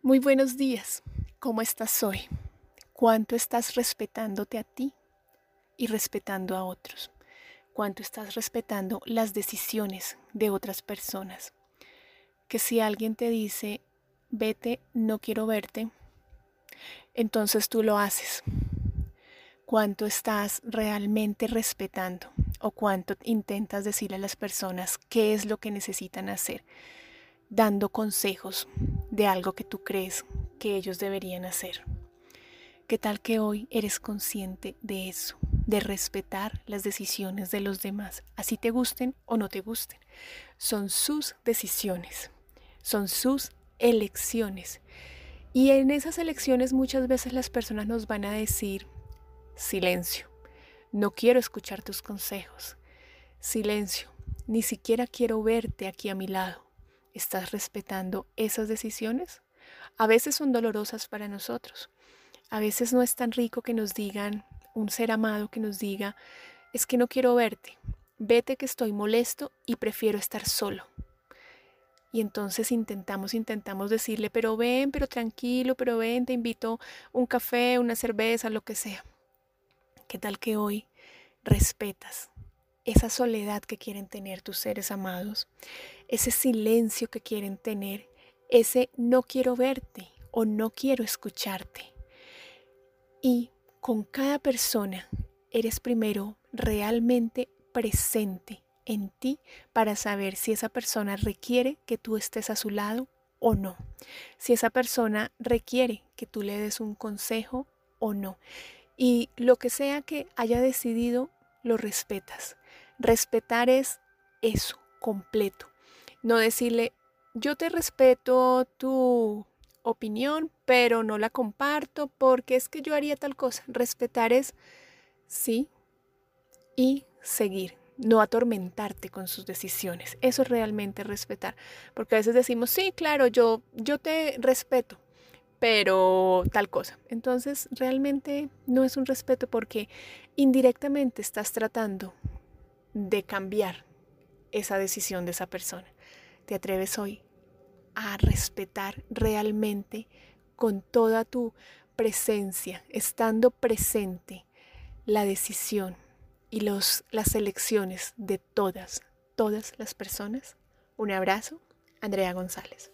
Muy buenos días. ¿Cómo estás hoy? ¿Cuánto estás respetándote a ti y respetando a otros? ¿Cuánto estás respetando las decisiones de otras personas? Que si alguien te dice, vete, no quiero verte, entonces tú lo haces. ¿Cuánto estás realmente respetando o cuánto intentas decirle a las personas qué es lo que necesitan hacer? dando consejos de algo que tú crees que ellos deberían hacer. ¿Qué tal que hoy eres consciente de eso, de respetar las decisiones de los demás, así te gusten o no te gusten? Son sus decisiones, son sus elecciones. Y en esas elecciones muchas veces las personas nos van a decir, silencio, no quiero escuchar tus consejos, silencio, ni siquiera quiero verte aquí a mi lado. ¿Estás respetando esas decisiones? A veces son dolorosas para nosotros. A veces no es tan rico que nos digan, un ser amado que nos diga, es que no quiero verte, vete que estoy molesto y prefiero estar solo. Y entonces intentamos, intentamos decirle, pero ven, pero tranquilo, pero ven, te invito un café, una cerveza, lo que sea. ¿Qué tal que hoy respetas esa soledad que quieren tener tus seres amados, ese silencio que quieren tener, ese no quiero verte o no quiero escucharte. Y con cada persona eres primero realmente presente en ti para saber si esa persona requiere que tú estés a su lado o no. Si esa persona requiere que tú le des un consejo o no. Y lo que sea que haya decidido, lo respetas. Respetar es eso, completo. No decirle, yo te respeto tu opinión, pero no la comparto porque es que yo haría tal cosa. Respetar es sí y seguir, no atormentarte con sus decisiones. Eso es realmente respetar, porque a veces decimos, sí, claro, yo, yo te respeto, pero tal cosa. Entonces realmente no es un respeto porque indirectamente estás tratando de cambiar esa decisión de esa persona. ¿Te atreves hoy a respetar realmente con toda tu presencia, estando presente, la decisión y los, las elecciones de todas, todas las personas? Un abrazo, Andrea González.